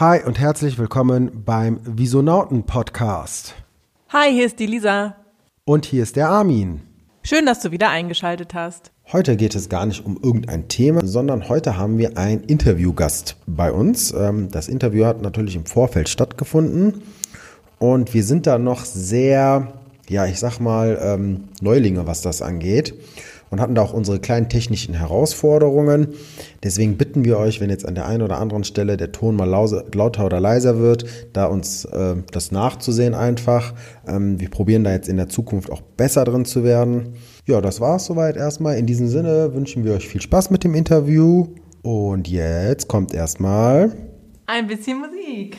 Hi und herzlich willkommen beim Visonauten Podcast. Hi, hier ist die Lisa. Und hier ist der Armin. Schön, dass du wieder eingeschaltet hast. Heute geht es gar nicht um irgendein Thema, sondern heute haben wir einen Interviewgast bei uns. Ähm, das Interview hat natürlich im Vorfeld stattgefunden und wir sind da noch sehr, ja, ich sag mal, ähm, Neulinge, was das angeht und hatten da auch unsere kleinen technischen Herausforderungen. Deswegen bitten wir euch, wenn jetzt an der einen oder anderen Stelle der Ton mal lauter oder leiser wird, da uns äh, das nachzusehen einfach. Ähm, wir probieren da jetzt in der Zukunft auch besser drin zu werden. Ja, das war es soweit erstmal. In diesem Sinne wünschen wir euch viel Spaß mit dem Interview. Und jetzt kommt erstmal ein bisschen Musik.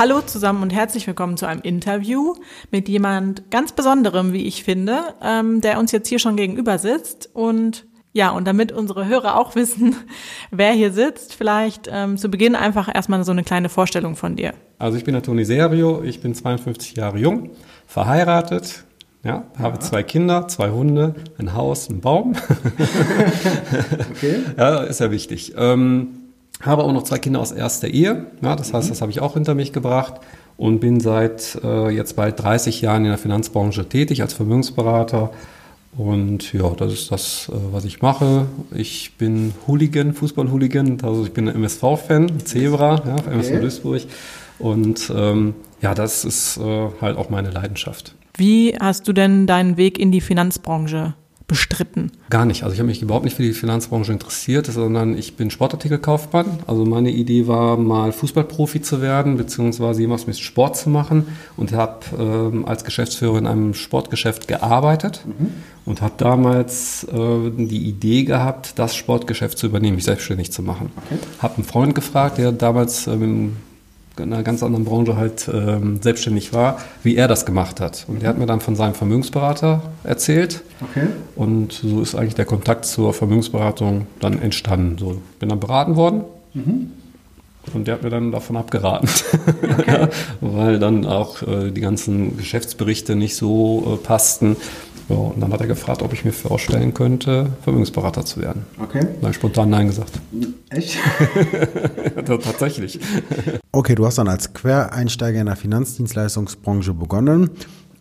Hallo zusammen und herzlich willkommen zu einem Interview mit jemand ganz Besonderem, wie ich finde, ähm, der uns jetzt hier schon gegenüber sitzt. Und ja, und damit unsere Hörer auch wissen, wer hier sitzt, vielleicht ähm, zu Beginn einfach erstmal so eine kleine Vorstellung von dir. Also ich bin der Toni Serio, ich bin 52 Jahre jung, verheiratet, ja, habe ja. zwei Kinder, zwei Hunde, ein Haus, einen Baum. okay. Ja, ist ja wichtig. Ähm, habe auch noch zwei Kinder aus erster Ehe. Ja, das heißt, mhm. das habe ich auch hinter mich gebracht und bin seit äh, jetzt bald 30 Jahren in der Finanzbranche tätig als Vermögensberater. Und ja, das ist das, äh, was ich mache. Ich bin Hooligan, Fußball-Hooligan. Also ich bin ein MSV-Fan, Zebra, ja, okay. MSV Duisburg. Und ähm, ja, das ist äh, halt auch meine Leidenschaft. Wie hast du denn deinen Weg in die Finanzbranche bestritten? Gar nicht. Also ich habe mich überhaupt nicht für die Finanzbranche interessiert, sondern ich bin Sportartikelkaufmann. Also meine Idee war mal Fußballprofi zu werden, beziehungsweise jemals mit Sport zu machen und habe ähm, als Geschäftsführer in einem Sportgeschäft gearbeitet mhm. und habe damals äh, die Idee gehabt, das Sportgeschäft zu übernehmen, mich selbstständig zu machen. Okay. Habe einen Freund gefragt, der damals ähm, in einer ganz anderen Branche halt ähm, selbstständig war, wie er das gemacht hat. Und er hat mir dann von seinem Vermögensberater erzählt. Okay. Und so ist eigentlich der Kontakt zur Vermögensberatung dann entstanden. So bin dann beraten worden. Mhm. Und der hat mir dann davon abgeraten, okay. weil dann auch äh, die ganzen Geschäftsberichte nicht so äh, passten. Ja, und dann hat er gefragt, ob ich mir vorstellen könnte, Vermögensberater zu werden. Okay. Da habe ich spontan Nein gesagt. Echt? Tatsächlich. Okay, du hast dann als Quereinsteiger in der Finanzdienstleistungsbranche begonnen.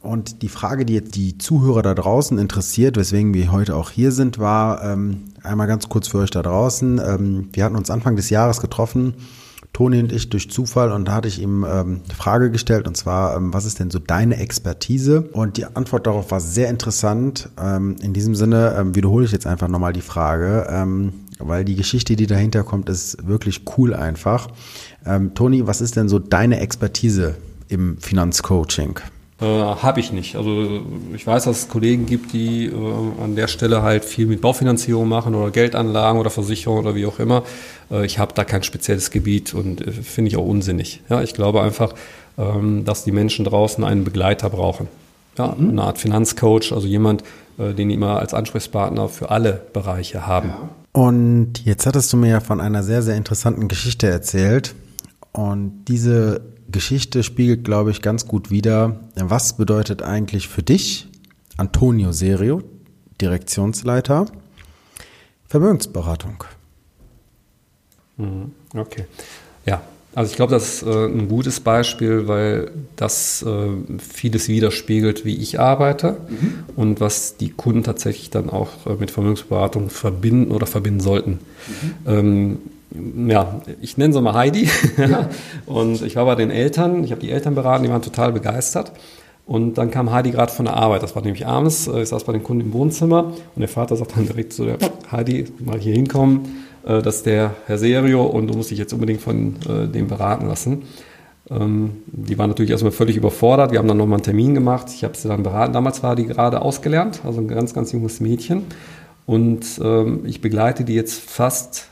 Und die Frage, die jetzt die Zuhörer da draußen interessiert, weswegen wir heute auch hier sind, war ähm, einmal ganz kurz für euch da draußen. Ähm, wir hatten uns Anfang des Jahres getroffen Toni und ich durch Zufall und da hatte ich ihm ähm, eine Frage gestellt und zwar, ähm, was ist denn so deine Expertise? Und die Antwort darauf war sehr interessant. Ähm, in diesem Sinne ähm, wiederhole ich jetzt einfach nochmal die Frage, ähm, weil die Geschichte, die dahinter kommt, ist wirklich cool einfach. Ähm, Toni, was ist denn so deine Expertise im Finanzcoaching? Äh, Habe ich nicht. Also ich weiß, dass es Kollegen gibt, die äh, an der Stelle halt viel mit Baufinanzierung machen oder Geldanlagen oder Versicherung oder wie auch immer. Äh, ich habe da kein spezielles Gebiet und äh, finde ich auch unsinnig. Ja, ich glaube einfach, ähm, dass die Menschen draußen einen Begleiter brauchen. Ja, mhm. eine Art Finanzcoach, also jemand, äh, den die immer als Ansprechpartner für alle Bereiche haben. Und jetzt hattest du mir ja von einer sehr, sehr interessanten Geschichte erzählt. Und diese Geschichte spiegelt, glaube ich, ganz gut wider, was bedeutet eigentlich für dich, Antonio Serio, Direktionsleiter, Vermögensberatung. Mhm. Okay. Ja, also ich glaube, das ist äh, ein gutes Beispiel, weil das äh, vieles widerspiegelt, wie ich arbeite mhm. und was die Kunden tatsächlich dann auch äh, mit Vermögensberatung verbinden oder verbinden sollten. Mhm. Ähm, ja, ich nenne sie mal Heidi. Ja. und ich war bei den Eltern, ich habe die Eltern beraten, die waren total begeistert. Und dann kam Heidi gerade von der Arbeit, das war nämlich abends, äh, ich saß bei den Kunden im Wohnzimmer und der Vater sagt dann direkt zu der Heidi, mal hier hinkommen, äh, das ist der Herr Serio und du musst dich jetzt unbedingt von äh, dem beraten lassen. Ähm, die war natürlich erstmal völlig überfordert, wir haben dann nochmal einen Termin gemacht, ich habe sie dann beraten, damals war die gerade ausgelernt, also ein ganz, ganz junges Mädchen. Und ähm, ich begleite die jetzt fast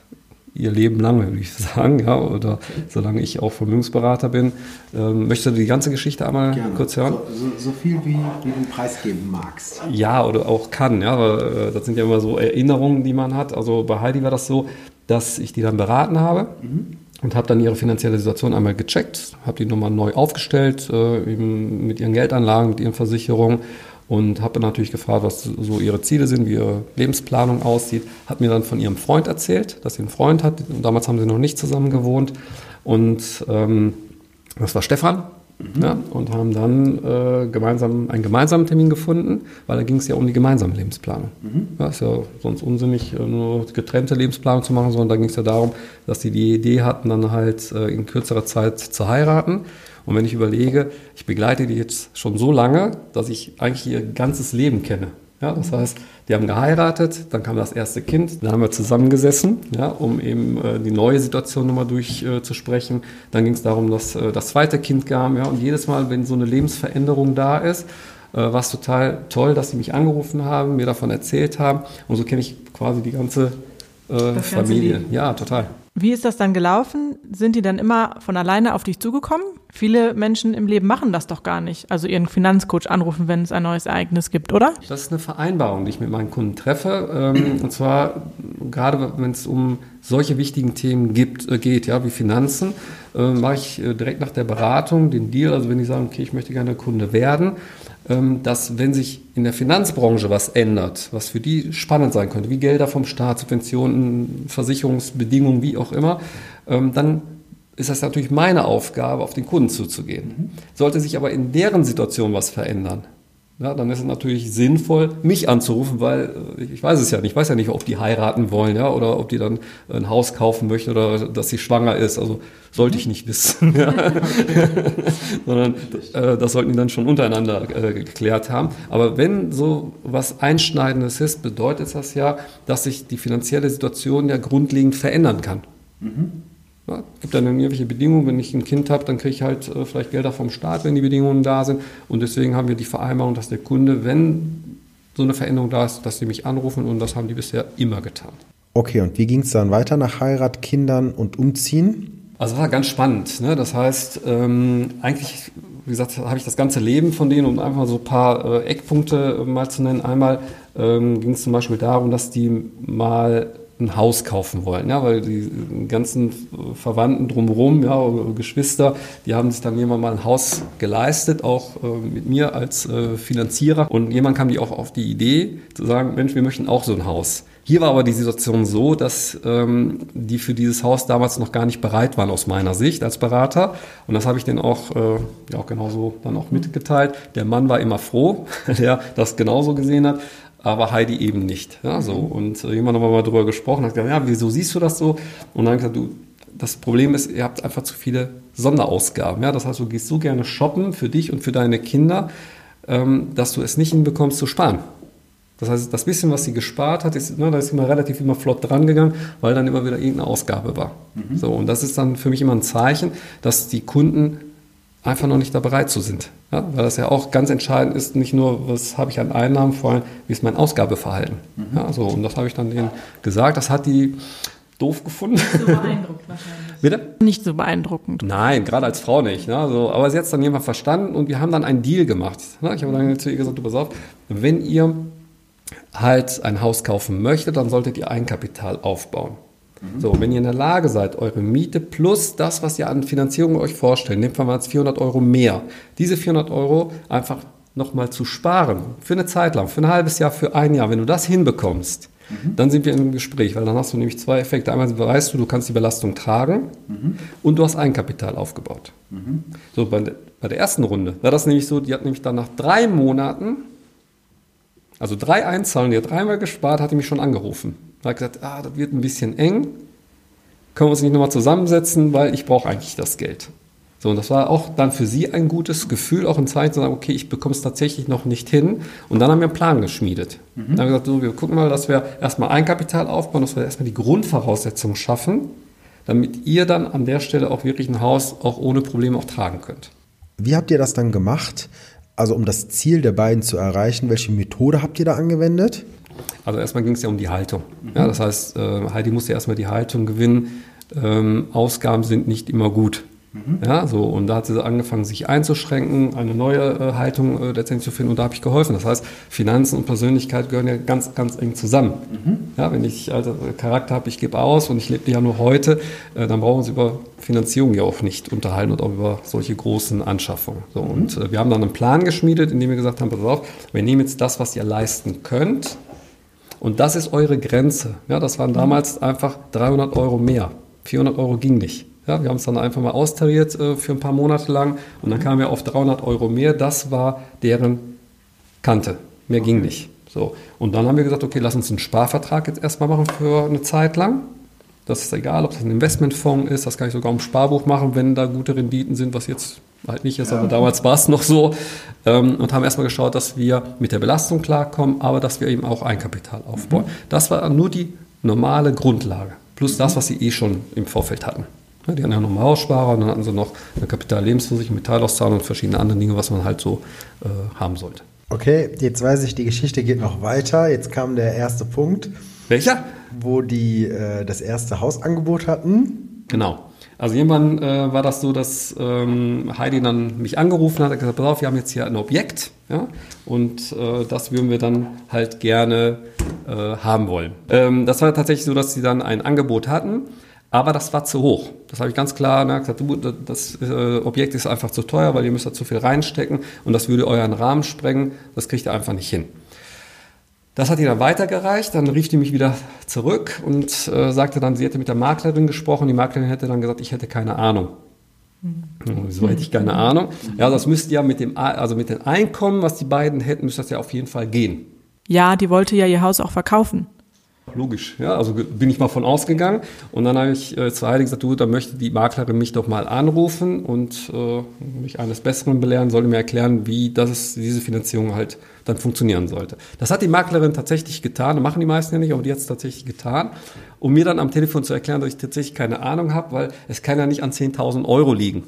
ihr Leben lang, würde ich sagen, ja, oder solange ich auch Vermögensberater bin. Ähm, möchtest du die ganze Geschichte einmal Gerne. kurz hören? So, so, so viel wie, wie, du preisgeben magst. Ja, oder auch kann, ja, weil äh, das sind ja immer so Erinnerungen, die man hat. Also bei Heidi war das so, dass ich die dann beraten habe. Mhm und habe dann ihre finanzielle Situation einmal gecheckt, habe die nochmal neu aufgestellt, äh, eben mit ihren Geldanlagen, mit ihren Versicherungen und habe dann natürlich gefragt, was so ihre Ziele sind, wie ihre Lebensplanung aussieht. Hat mir dann von ihrem Freund erzählt, dass sie einen Freund hat. Damals haben sie noch nicht zusammen gewohnt und ähm, das war Stefan. Mhm. Ja, und haben dann äh, gemeinsam einen gemeinsamen Termin gefunden, weil da ging es ja um die gemeinsame Lebensplanung. Mhm. Ja, ist ja sonst unsinnig, äh, nur getrennte Lebensplanung zu machen, sondern da ging es ja darum, dass sie die Idee hatten, dann halt äh, in kürzerer Zeit zu heiraten. Und wenn ich überlege, ich begleite die jetzt schon so lange, dass ich eigentlich ihr ganzes Leben kenne. Ja, das heißt, die haben geheiratet, dann kam das erste Kind, dann haben wir zusammengesessen, ja, um eben äh, die neue Situation nochmal durchzusprechen. Äh, dann ging es darum, dass äh, das zweite Kind kam, ja, und jedes Mal, wenn so eine Lebensveränderung da ist, äh, war es total toll, dass sie mich angerufen haben, mir davon erzählt haben. Und so kenne ich quasi die ganze äh, Familie. Ja, total. Wie ist das dann gelaufen? Sind die dann immer von alleine auf dich zugekommen? Viele Menschen im Leben machen das doch gar nicht. Also ihren Finanzcoach anrufen, wenn es ein neues Ereignis gibt, oder? Das ist eine Vereinbarung, die ich mit meinen Kunden treffe. Ähm, und zwar gerade, wenn es um solche wichtigen Themen gibt, äh, geht, ja, wie Finanzen, äh, mache ich äh, direkt nach der Beratung den Deal. Also wenn die sagen, okay, ich möchte gerne Kunde werden, dass wenn sich in der Finanzbranche was ändert, was für die spannend sein könnte, wie Gelder vom Staat, Subventionen, Versicherungsbedingungen, wie auch immer, ähm, dann ist das natürlich meine Aufgabe, auf den Kunden zuzugehen. Sollte sich aber in deren Situation was verändern, ja, dann ist es natürlich sinnvoll, mich anzurufen, weil äh, ich weiß es ja nicht. Ich weiß ja nicht, ob die heiraten wollen, ja, oder ob die dann ein Haus kaufen möchten oder dass sie schwanger ist. Also sollte ich nicht wissen, ja. sondern äh, das sollten die dann schon untereinander äh, geklärt haben. Aber wenn so was Einschneidendes ist, bedeutet das ja, dass sich die finanzielle Situation ja grundlegend verändern kann. Mhm. Ja, gibt dann irgendwelche Bedingungen, wenn ich ein Kind habe, dann kriege ich halt äh, vielleicht Gelder vom Staat, wenn die Bedingungen da sind. Und deswegen haben wir die Vereinbarung, dass der Kunde, wenn so eine Veränderung da ist, dass sie mich anrufen und das haben die bisher immer getan. Okay, und wie ging es dann weiter nach Heirat, Kindern und Umziehen? Also war ganz spannend. Ne? Das heißt, ähm, eigentlich, wie gesagt, habe ich das ganze Leben von denen, um einfach mal so ein paar äh, Eckpunkte äh, mal zu nennen. Einmal ähm, ging es zum Beispiel darum, dass die mal ein Haus kaufen wollen, ja, weil die ganzen Verwandten drumherum, ja, Geschwister, die haben sich dann jemand mal ein Haus geleistet, auch äh, mit mir als äh, Finanzierer. Und jemand kam die auch auf die Idee zu sagen, Mensch, wir möchten auch so ein Haus. Hier war aber die Situation so, dass ähm, die für dieses Haus damals noch gar nicht bereit waren aus meiner Sicht als Berater. Und das habe ich denen auch, äh, ja, auch genauso dann auch mitgeteilt. Der Mann war immer froh, der das genauso gesehen hat aber Heidi eben nicht. Ja, so. Und äh, jemand haben wir mal drüber gesprochen, hat gesagt, ja, wieso siehst du das so? Und dann gesagt, du, das Problem ist, ihr habt einfach zu viele Sonderausgaben. Ja? Das heißt, du gehst so gerne shoppen für dich und für deine Kinder, ähm, dass du es nicht hinbekommst zu sparen. Das heißt, das bisschen, was sie gespart hat, ist, ne, da ist immer relativ immer flott dran gegangen, weil dann immer wieder irgendeine Ausgabe war. Mhm. So, und das ist dann für mich immer ein Zeichen, dass die Kunden einfach noch nicht da bereit zu sind. Ja, weil das ja auch ganz entscheidend ist, nicht nur, was habe ich an Einnahmen, vor allem, wie ist mein Ausgabeverhalten. Mhm. Ja, so, und das habe ich dann denen gesagt. Das hat die doof gefunden. Nicht so beeindruckt wahrscheinlich. Bitte? Nicht so beeindruckend. Nein, gerade als Frau nicht. Ne? So, aber sie hat es dann jemand verstanden und wir haben dann einen Deal gemacht. Ne? Ich habe dann zu ihr gesagt, du pass auf, wenn ihr halt ein Haus kaufen möchtet, dann solltet ihr Eigenkapital aufbauen. Mhm. So, wenn ihr in der Lage seid, eure Miete plus das, was ihr an Finanzierung euch vorstellt, nehmt mal als 400 Euro mehr, diese 400 Euro einfach nochmal zu sparen, für eine Zeit lang, für ein halbes Jahr, für ein Jahr, wenn du das hinbekommst, mhm. dann sind wir im Gespräch, weil dann hast du nämlich zwei Effekte. Einmal weißt du, du kannst die Belastung tragen mhm. und du hast Eigenkapital aufgebaut. Mhm. So, bei, bei der ersten Runde war das nämlich so, die hat nämlich dann nach drei Monaten, also drei Einzahlen, die hat dreimal gespart, hat die mich schon angerufen hat gesagt, ah, das wird ein bisschen eng, können wir uns nicht nochmal zusammensetzen, weil ich brauche eigentlich das Geld. So, und das war auch dann für sie ein gutes Gefühl, auch ein Zeichen zu sagen, okay, ich bekomme es tatsächlich noch nicht hin. Und dann haben wir einen Plan geschmiedet. Mhm. Dann haben wir gesagt, so, wir gucken mal, dass wir erstmal Eigenkapital aufbauen, dass wir erstmal die Grundvoraussetzungen schaffen, damit ihr dann an der Stelle auch wirklich ein Haus auch ohne Probleme auch tragen könnt. Wie habt ihr das dann gemacht? Also um das Ziel der beiden zu erreichen, welche Methode habt ihr da angewendet? Also erstmal ging es ja um die Haltung. Ja, das heißt, äh, Heidi musste erstmal die Haltung gewinnen. Ähm, Ausgaben sind nicht immer gut. Ja, so, und da hat sie angefangen, sich einzuschränken, eine neue äh, Haltung äh, letztendlich zu finden und da habe ich geholfen. Das heißt, Finanzen und Persönlichkeit gehören ja ganz, ganz eng zusammen. Mhm. Ja, wenn ich also Charakter habe, ich gebe aus und ich lebe ja nur heute, äh, dann brauchen wir uns über Finanzierung ja auch nicht unterhalten und auch über solche großen Anschaffungen. So, mhm. Und äh, wir haben dann einen Plan geschmiedet, in dem wir gesagt haben, pass auf, wir nehmen jetzt das, was ihr leisten könnt und das ist eure Grenze. Ja, das waren damals einfach 300 Euro mehr. 400 Euro ging nicht. Ja, wir haben es dann einfach mal austariert äh, für ein paar Monate lang und dann kamen wir auf 300 Euro mehr. Das war deren Kante. Mehr okay. ging nicht. So. Und dann haben wir gesagt, okay, lass uns einen Sparvertrag jetzt erstmal machen für eine Zeit lang. Das ist egal, ob das ein Investmentfonds ist, das kann ich sogar im Sparbuch machen, wenn da gute Renditen sind, was jetzt halt nicht ist, ja. aber damals war es noch so. Ähm, und haben erstmal geschaut, dass wir mit der Belastung klarkommen, aber dass wir eben auch Eigenkapital aufbauen. Mhm. Das war nur die normale Grundlage, plus mhm. das, was sie eh schon im Vorfeld hatten. Die hatten ja noch einen Haussparer und dann hatten sie noch eine Kapitallebensversicherung, Metallauszahlung und verschiedene andere Dinge, was man halt so äh, haben sollte. Okay, jetzt weiß ich, die Geschichte geht noch weiter. Jetzt kam der erste Punkt. Welcher? Wo die äh, das erste Hausangebot hatten. Genau. Also irgendwann äh, war das so, dass ähm, Heidi dann mich angerufen hat, hat gesagt, pass auf, wir haben jetzt hier ein Objekt, ja, und äh, das würden wir dann halt gerne äh, haben wollen. Ähm, das war tatsächlich so, dass sie dann ein Angebot hatten aber das war zu hoch. Das habe ich ganz klar ne, gesagt, das äh, Objekt ist einfach zu teuer, weil ihr müsst da zu viel reinstecken und das würde euren Rahmen sprengen. Das kriegt ihr einfach nicht hin. Das hat ihr dann weitergereicht. Dann rief die mich wieder zurück und äh, sagte dann, sie hätte mit der Maklerin gesprochen. Die Maklerin hätte dann gesagt, ich hätte keine Ahnung. Mhm. Wieso hätte ich keine Ahnung? Ja, das müsste ja mit dem, also mit den Einkommen, was die beiden hätten, müsste das ja auf jeden Fall gehen. Ja, die wollte ja ihr Haus auch verkaufen. Logisch, ja, also bin ich mal von ausgegangen und dann habe ich äh, zu Heidi gesagt, du, da möchte die Maklerin mich doch mal anrufen und äh, mich eines Besseren belehren, soll mir erklären, wie das, diese Finanzierung halt dann funktionieren sollte. Das hat die Maklerin tatsächlich getan, das machen die meisten ja nicht, aber die hat es tatsächlich getan, um mir dann am Telefon zu erklären, dass ich tatsächlich keine Ahnung habe, weil es kann ja nicht an 10.000 Euro liegen.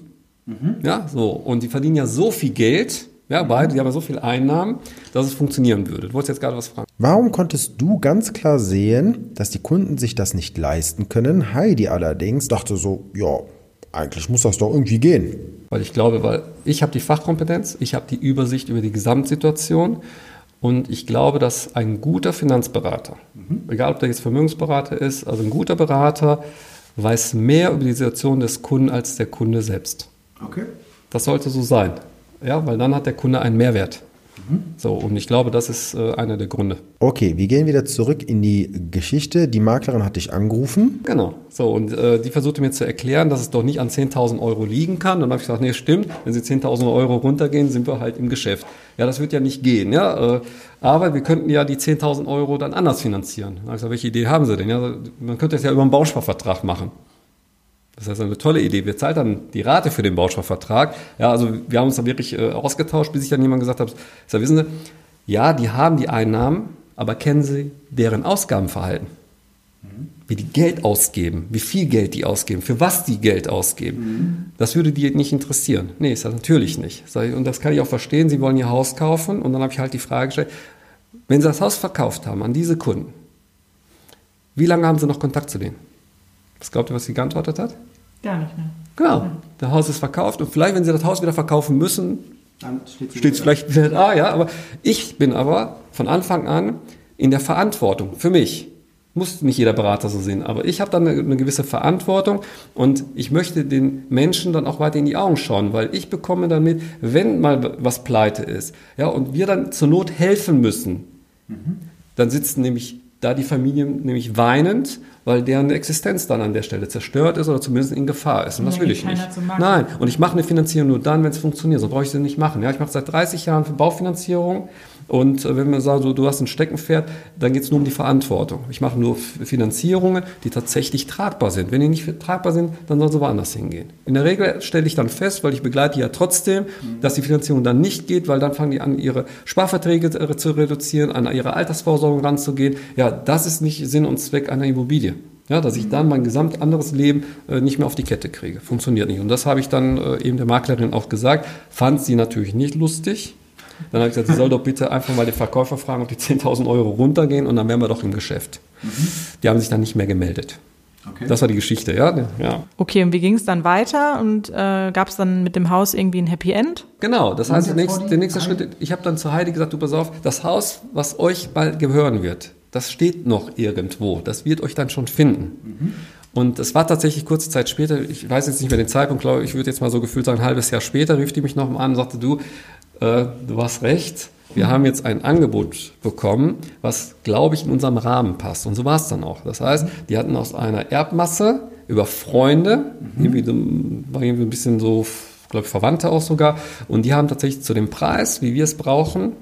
Mhm. Ja, so, und die verdienen ja so viel Geld, ja, beide, die haben ja so viel Einnahmen, dass es funktionieren würde. Du wolltest jetzt gerade was fragen. Warum konntest du ganz klar sehen, dass die Kunden sich das nicht leisten können? Heidi allerdings dachte so, ja, eigentlich muss das doch irgendwie gehen. Weil ich glaube, weil ich habe die Fachkompetenz, ich habe die Übersicht über die Gesamtsituation und ich glaube, dass ein guter Finanzberater, mhm. egal ob der jetzt Vermögensberater ist, also ein guter Berater weiß mehr über die Situation des Kunden als der Kunde selbst. Okay. Das sollte so sein. Ja, weil dann hat der Kunde einen Mehrwert. Mhm. So, und ich glaube, das ist äh, einer der Gründe. Okay, wir gehen wieder zurück in die Geschichte. Die Maklerin hat dich angerufen. Genau. So, und äh, die versuchte mir zu erklären, dass es doch nicht an 10.000 Euro liegen kann. Und dann habe ich gesagt, nee, stimmt. Wenn sie 10.000 Euro runtergehen, sind wir halt im Geschäft. Ja, das wird ja nicht gehen. Ja, äh, aber wir könnten ja die 10.000 Euro dann anders finanzieren. Dann habe ich gesagt, welche Idee haben Sie denn? Ja, man könnte es ja über einen Bausparvertrag machen. Das heißt, eine tolle Idee. Wir zahlen dann die Rate für den Bausparvertrag. Ja, also wir haben uns da wirklich äh, ausgetauscht, bis ich dann jemand gesagt habe, sag, wissen Sie, ja, die haben die Einnahmen, aber kennen Sie deren Ausgabenverhalten? Wie die Geld ausgeben, wie viel Geld die ausgeben, für was die Geld ausgeben. Mhm. Das würde die nicht interessieren. Nee, ist das natürlich nicht. Und das kann ich auch verstehen. Sie wollen ihr Haus kaufen und dann habe ich halt die Frage gestellt, wenn Sie das Haus verkauft haben an diese Kunden, wie lange haben Sie noch Kontakt zu denen? Was glaubt ihr, was sie geantwortet hat? Gar nicht mehr. Genau. Das Haus ist verkauft und vielleicht, wenn sie das Haus wieder verkaufen müssen, dann steht es vielleicht wieder da, ja. Aber ich bin aber von Anfang an in der Verantwortung für mich. Muss nicht jeder Berater so sehen, aber ich habe dann eine, eine, gewisse Verantwortung und ich möchte den Menschen dann auch weiter in die Augen schauen, weil ich bekomme damit, wenn mal was pleite ist, ja, und wir dann zur Not helfen müssen, mhm. dann sitzen nämlich da die Familien nämlich weinend, weil deren Existenz dann an der Stelle zerstört ist oder zumindest in Gefahr ist. Und das will ich nicht. Nein, und ich mache eine Finanzierung nur dann, wenn es funktioniert. So brauche ich sie nicht machen. Ja, ich mache seit 30 Jahren für Baufinanzierung und äh, wenn man sagt, so, du hast ein Steckenpferd, dann geht es nur um die Verantwortung. Ich mache nur Finanzierungen, die tatsächlich tragbar sind. Wenn die nicht tragbar sind, dann sollen sie woanders hingehen. In der Regel stelle ich dann fest, weil ich begleite ja trotzdem, dass die Finanzierung dann nicht geht, weil dann fangen die an, ihre Sparverträge zu reduzieren, an ihre Altersvorsorge ranzugehen. Ja, das ist nicht Sinn und Zweck einer Immobilie. Ja, dass ich dann mein gesamt anderes Leben äh, nicht mehr auf die Kette kriege. Funktioniert nicht. Und das habe ich dann äh, eben der Maklerin auch gesagt. Fand sie natürlich nicht lustig. Dann habe ich gesagt, sie soll doch bitte einfach mal den Verkäufer fragen, ob die 10.000 Euro runtergehen und dann wären wir doch im Geschäft. Mhm. Die haben sich dann nicht mehr gemeldet. Okay. Das war die Geschichte, ja. ja. Okay, und wie ging es dann weiter? Und äh, gab es dann mit dem Haus irgendwie ein Happy End? Genau, das heißt, der nächste, der nächste Schritt, ich habe dann zu Heidi gesagt, du pass auf, das Haus, was euch bald gehören wird, das steht noch irgendwo, das wird euch dann schon finden. Mhm. Und es war tatsächlich kurze Zeit später, ich weiß jetzt nicht mehr den Zeitpunkt, glaube ich, würde jetzt mal so gefühlt sagen, ein halbes Jahr später, rief die mich noch mal an und sagte, du, äh, du hast recht, wir haben jetzt ein Angebot bekommen, was, glaube ich, in unserem Rahmen passt. Und so war es dann auch. Das heißt, die hatten aus einer Erbmasse über Freunde, mhm. irgendwie, war irgendwie ein bisschen so, glaube ich, Verwandte auch sogar, und die haben tatsächlich zu dem Preis, wie wir es brauchen,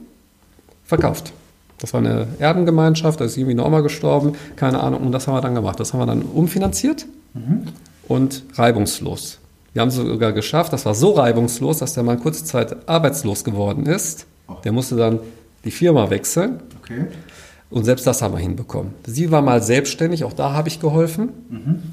verkauft. Das war eine Erbengemeinschaft, da ist irgendwie eine Oma gestorben, keine Ahnung, und das haben wir dann gemacht. Das haben wir dann umfinanziert mhm. und reibungslos. Wir haben es sogar geschafft, das war so reibungslos, dass der Mann kurze Zeit arbeitslos geworden ist. Oh. Der musste dann die Firma wechseln. Okay. Und selbst das haben wir hinbekommen. Sie war mal selbstständig, auch da habe ich geholfen. Mhm.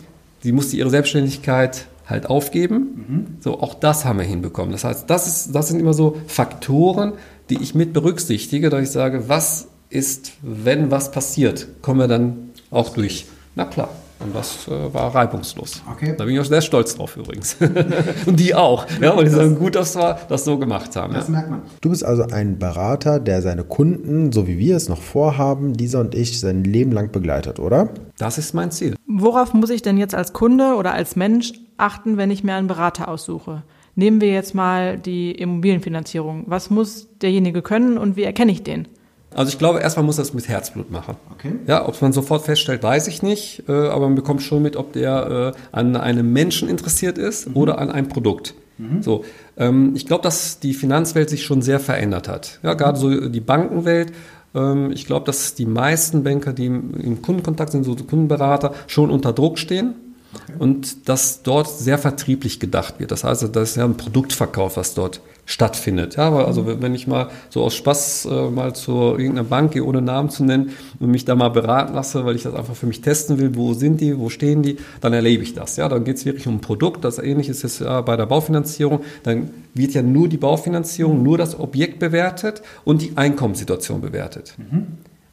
Sie musste ihre Selbstständigkeit halt aufgeben. Mhm. So, auch das haben wir hinbekommen. Das heißt, das, ist, das sind immer so Faktoren, die ich mit berücksichtige, dass ich sage, was ist, wenn was passiert, kommen wir dann auch durch. Na klar. Und das äh, war reibungslos. Okay. Da bin ich auch sehr stolz drauf übrigens. und die auch. Ja, weil die sagen, gut, dass wir das so gemacht haben. Das ja. merkt man. Du bist also ein Berater, der seine Kunden, so wie wir es noch vorhaben, dieser und ich, sein Leben lang begleitet, oder? Das ist mein Ziel. Worauf muss ich denn jetzt als Kunde oder als Mensch achten, wenn ich mir einen Berater aussuche? Nehmen wir jetzt mal die Immobilienfinanzierung. Was muss derjenige können und wie erkenne ich den? Also ich glaube, erstmal muss das mit Herzblut machen. Okay. Ja, ob man sofort feststellt, weiß ich nicht, äh, aber man bekommt schon mit, ob der äh, an einem Menschen interessiert ist mhm. oder an einem Produkt. Mhm. So, ähm, ich glaube, dass die Finanzwelt sich schon sehr verändert hat. Ja, gerade so die Bankenwelt. Ähm, ich glaube, dass die meisten Banker, die im, im Kundenkontakt sind, so Kundenberater, schon unter Druck stehen. Okay. Und dass dort sehr vertrieblich gedacht wird. Das heißt, das ist ja ein Produktverkauf, was dort stattfindet. Ja, also mhm. wenn ich mal so aus Spaß äh, mal zu irgendeiner Bank gehe, ohne Namen zu nennen, und mich da mal beraten lasse, weil ich das einfach für mich testen will, wo sind die, wo stehen die, dann erlebe ich das. Ja, dann geht es wirklich um ein Produkt, das ähnlich ist jetzt ja bei der Baufinanzierung. Dann wird ja nur die Baufinanzierung, nur das Objekt bewertet und die Einkommenssituation bewertet. Mhm.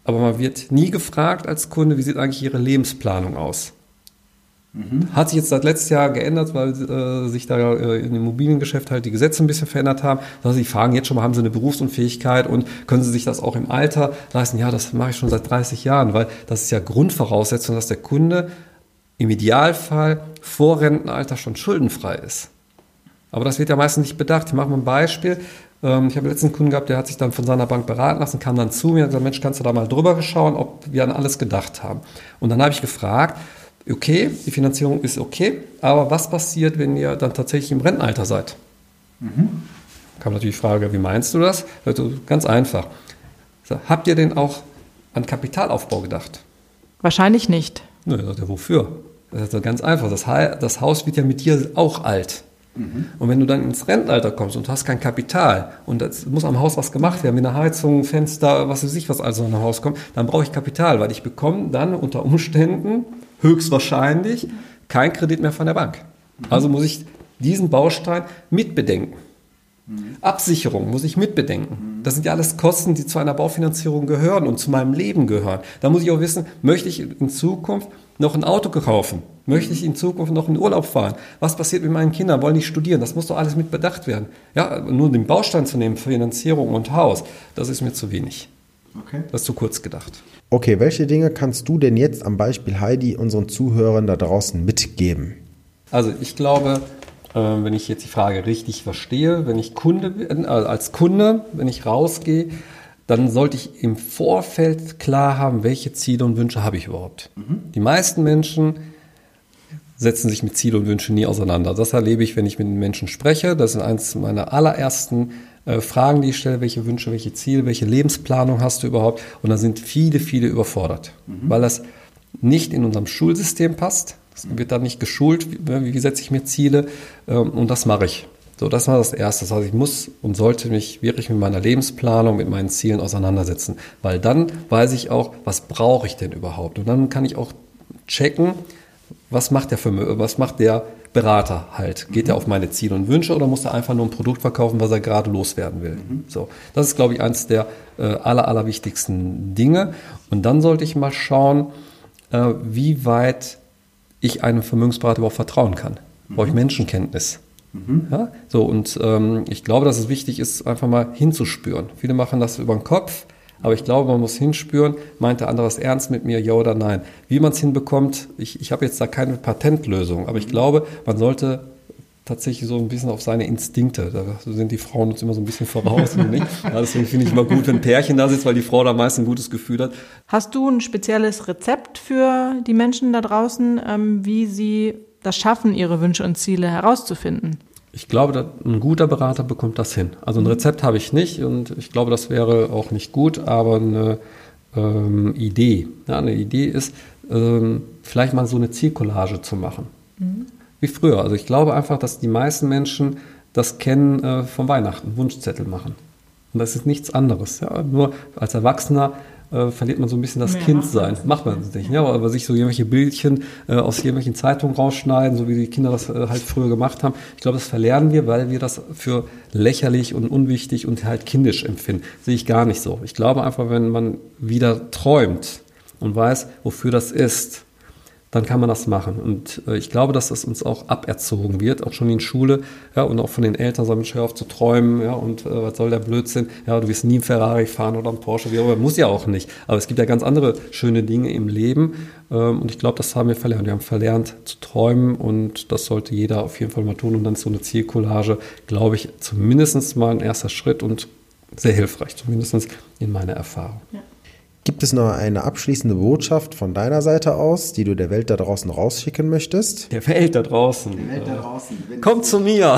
Aber man wird nie gefragt als Kunde, wie sieht eigentlich Ihre Lebensplanung aus? Mhm. Hat sich jetzt seit letztes Jahr geändert, weil äh, sich da äh, im Immobiliengeschäft halt die Gesetze ein bisschen verändert haben. Also sie fragen jetzt schon mal, haben sie eine Berufsunfähigkeit und können sie sich das auch im Alter leisten? Ja, das mache ich schon seit 30 Jahren, weil das ist ja Grundvoraussetzung, dass der Kunde im Idealfall vor Rentenalter schon schuldenfrei ist. Aber das wird ja meistens nicht bedacht. Ich mache mal ein Beispiel. Ähm, ich habe letzten einen Kunden gehabt, der hat sich dann von seiner Bank beraten lassen, kam dann zu mir und gesagt, Mensch, kannst du da mal drüber schauen, ob wir an alles gedacht haben? Und dann habe ich gefragt, okay, die Finanzierung ist okay, aber was passiert, wenn ihr dann tatsächlich im Rentenalter seid? Mhm. Kam natürlich die Frage, wie meinst du das? Also ganz einfach. Habt ihr denn auch an Kapitalaufbau gedacht? Wahrscheinlich nicht. Na, ja, wofür? Das ist ganz einfach. Das, das Haus wird ja mit dir auch alt. Mhm. Und wenn du dann ins Rentenalter kommst und hast kein Kapital und es muss am Haus was gemacht werden, wie eine Heizung, Fenster, was weiß ich, was also an ein Haus kommt, dann brauche ich Kapital, weil ich bekomme dann unter Umständen höchstwahrscheinlich kein Kredit mehr von der Bank. Also muss ich diesen Baustein mitbedenken. Absicherung muss ich mitbedenken. Das sind ja alles Kosten, die zu einer Baufinanzierung gehören und zu meinem Leben gehören. Da muss ich auch wissen, möchte ich in Zukunft noch ein Auto kaufen? Möchte ich in Zukunft noch in Urlaub fahren? Was passiert mit meinen Kindern? Wollen die studieren? Das muss doch alles mit bedacht werden. Ja, nur den Baustein zu nehmen, Finanzierung und Haus, das ist mir zu wenig. Okay. Das ist zu kurz gedacht. Okay, welche Dinge kannst du denn jetzt am Beispiel Heidi unseren Zuhörern da draußen mitgeben? Also ich glaube, äh, wenn ich jetzt die Frage richtig verstehe, wenn ich Kunde bin, äh, als Kunde, wenn ich rausgehe, dann sollte ich im Vorfeld klar haben, welche Ziele und Wünsche habe ich überhaupt. Mhm. Die meisten Menschen setzen sich mit Ziele und Wünschen nie auseinander. Das erlebe ich, wenn ich mit Menschen spreche. Das ist eines meiner allerersten äh, Fragen, die ich stelle, welche Wünsche, welche Ziele, welche Lebensplanung hast du überhaupt? Und da sind viele, viele überfordert, mhm. weil das nicht in unserem Schulsystem passt. Es wird dann nicht geschult, wie, wie setze ich mir Ziele ähm, und das mache ich. So, das war das Erste. Das heißt, ich muss und sollte mich wirklich mit meiner Lebensplanung, mit meinen Zielen auseinandersetzen, weil dann weiß ich auch, was brauche ich denn überhaupt? Und dann kann ich auch checken, was macht der für was macht der Berater halt. Geht mhm. er auf meine Ziele und Wünsche oder muss er einfach nur ein Produkt verkaufen, was er gerade loswerden will? Mhm. So, das ist, glaube ich, eines der äh, aller, aller wichtigsten Dinge. Und dann sollte ich mal schauen, äh, wie weit ich einem Vermögensberater überhaupt vertrauen kann. Brauche ich Menschenkenntnis. Mhm. Ja, so und ähm, ich glaube, dass es wichtig ist, einfach mal hinzuspüren. Viele machen das über den Kopf, aber ich glaube, man muss hinspüren, meint der andere es ernst mit mir, ja oder nein. Wie man es hinbekommt, ich, ich habe jetzt da keine Patentlösung, aber ich mhm. glaube, man sollte tatsächlich so ein bisschen auf seine Instinkte. Da sind die Frauen uns immer so ein bisschen voraus. nicht? Ja, deswegen finde ich immer gut, wenn ein Pärchen da sitzt, weil die Frau da meist ein gutes Gefühl hat. Hast du ein spezielles Rezept für die Menschen da draußen, ähm, wie sie das schaffen, ihre Wünsche und Ziele herauszufinden? Ich glaube, ein guter Berater bekommt das hin. Also ein Rezept habe ich nicht und ich glaube, das wäre auch nicht gut, aber eine ähm, Idee. Ja, eine Idee ist, ähm, vielleicht mal so eine Zielcollage zu machen. Mhm wie früher. Also ich glaube einfach, dass die meisten Menschen das kennen äh, vom Weihnachten, Wunschzettel machen. Und das ist nichts anderes. Ja? Nur als Erwachsener äh, verliert man so ein bisschen das Mehr Kindsein. Macht man das nicht. Ja? Aber sich so irgendwelche Bildchen äh, aus irgendwelchen Zeitungen rausschneiden, so wie die Kinder das äh, halt früher gemacht haben. Ich glaube, das verlernen wir, weil wir das für lächerlich und unwichtig und halt kindisch empfinden. Sehe ich gar nicht so. Ich glaube einfach, wenn man wieder träumt und weiß, wofür das ist, dann kann man das machen. Und äh, ich glaube, dass das uns auch aberzogen wird, auch schon in Schule, ja, und auch von den Eltern, so Mensch, hör auf zu träumen, ja, und äh, was soll der Blödsinn, ja, du wirst nie einen Ferrari fahren oder einen Porsche, wie auch immer, muss ja auch nicht. Aber es gibt ja ganz andere schöne Dinge im Leben, ähm, und ich glaube, das haben wir verlernt. Wir haben verlernt zu träumen, und das sollte jeder auf jeden Fall mal tun. Und dann ist so eine Zielcollage, glaube ich, zumindest mal ein erster Schritt und sehr hilfreich, zumindest in meiner Erfahrung. Ja. Gibt es noch eine abschließende Botschaft von deiner Seite aus, die du der Welt da draußen rausschicken möchtest? Der Welt da draußen. Der Welt da draußen. Kommt zu mir.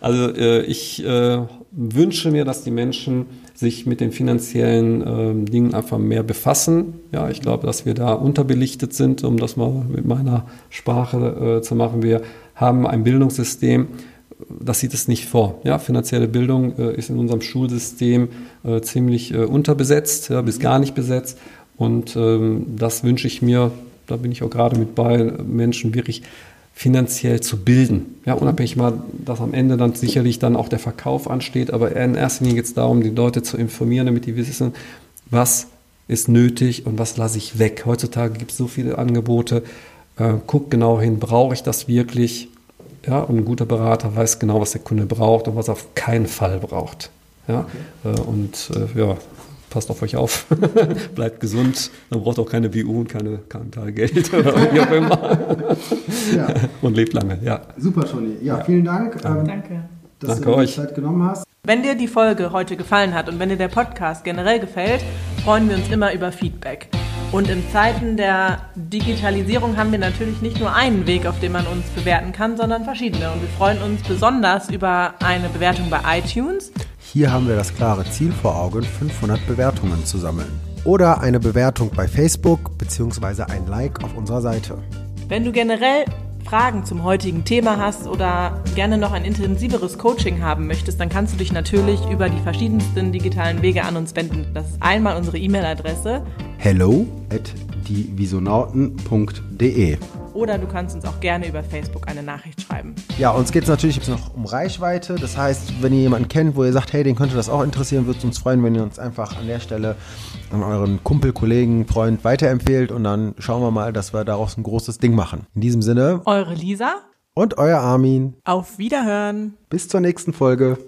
also äh, ich äh, wünsche mir, dass die Menschen sich mit den finanziellen äh, Dingen einfach mehr befassen. Ja, ich glaube, dass wir da unterbelichtet sind, um das mal mit meiner Sprache äh, zu machen. Wir haben ein Bildungssystem, das sieht es nicht vor. Ja, finanzielle Bildung äh, ist in unserem Schulsystem äh, ziemlich äh, unterbesetzt, ja, bis gar nicht besetzt. Und ähm, das wünsche ich mir, da bin ich auch gerade mit bei, Menschen wirklich finanziell zu bilden. Ja, unabhängig mal, dass am Ende dann sicherlich dann auch der Verkauf ansteht, aber in erster Linie geht es darum, die Leute zu informieren, damit die wissen, was ist nötig und was lasse ich weg. Heutzutage gibt es so viele Angebote. Äh, guck genau hin, brauche ich das wirklich? Ja, und ein guter Berater weiß genau, was der Kunde braucht und was er auf keinen Fall braucht. Ja, okay. Äh, und äh, ja, passt auf euch auf, bleibt gesund, man braucht auch keine BU und keine Geld oder wie auch immer. ja. Und lebt lange, ja. Super, Toni. Ja, ja. vielen Dank. Ähm, Danke. Dass Danke du dir die Zeit genommen hast. Wenn dir die Folge heute gefallen hat und wenn dir der Podcast generell gefällt, freuen wir uns immer über Feedback. Und in Zeiten der Digitalisierung haben wir natürlich nicht nur einen Weg, auf dem man uns bewerten kann, sondern verschiedene. Und wir freuen uns besonders über eine Bewertung bei iTunes. Hier haben wir das klare Ziel vor Augen, 500 Bewertungen zu sammeln. Oder eine Bewertung bei Facebook bzw. ein Like auf unserer Seite. Wenn du generell Fragen zum heutigen Thema hast oder gerne noch ein intensiveres Coaching haben möchtest, dann kannst du dich natürlich über die verschiedensten digitalen Wege an uns wenden. Das ist einmal unsere E-Mail-Adresse hello at dievisonauten.de oder du kannst uns auch gerne über Facebook eine Nachricht schreiben. Ja, uns geht es natürlich noch um Reichweite. Das heißt, wenn ihr jemanden kennt, wo ihr sagt, hey, den könnte das auch interessieren, würde es uns freuen, wenn ihr uns einfach an der Stelle an euren Kumpel, Kollegen, Freund weiterempfehlt und dann schauen wir mal, dass wir daraus ein großes Ding machen. In diesem Sinne. Eure Lisa. Und euer Armin. Auf Wiederhören. Bis zur nächsten Folge.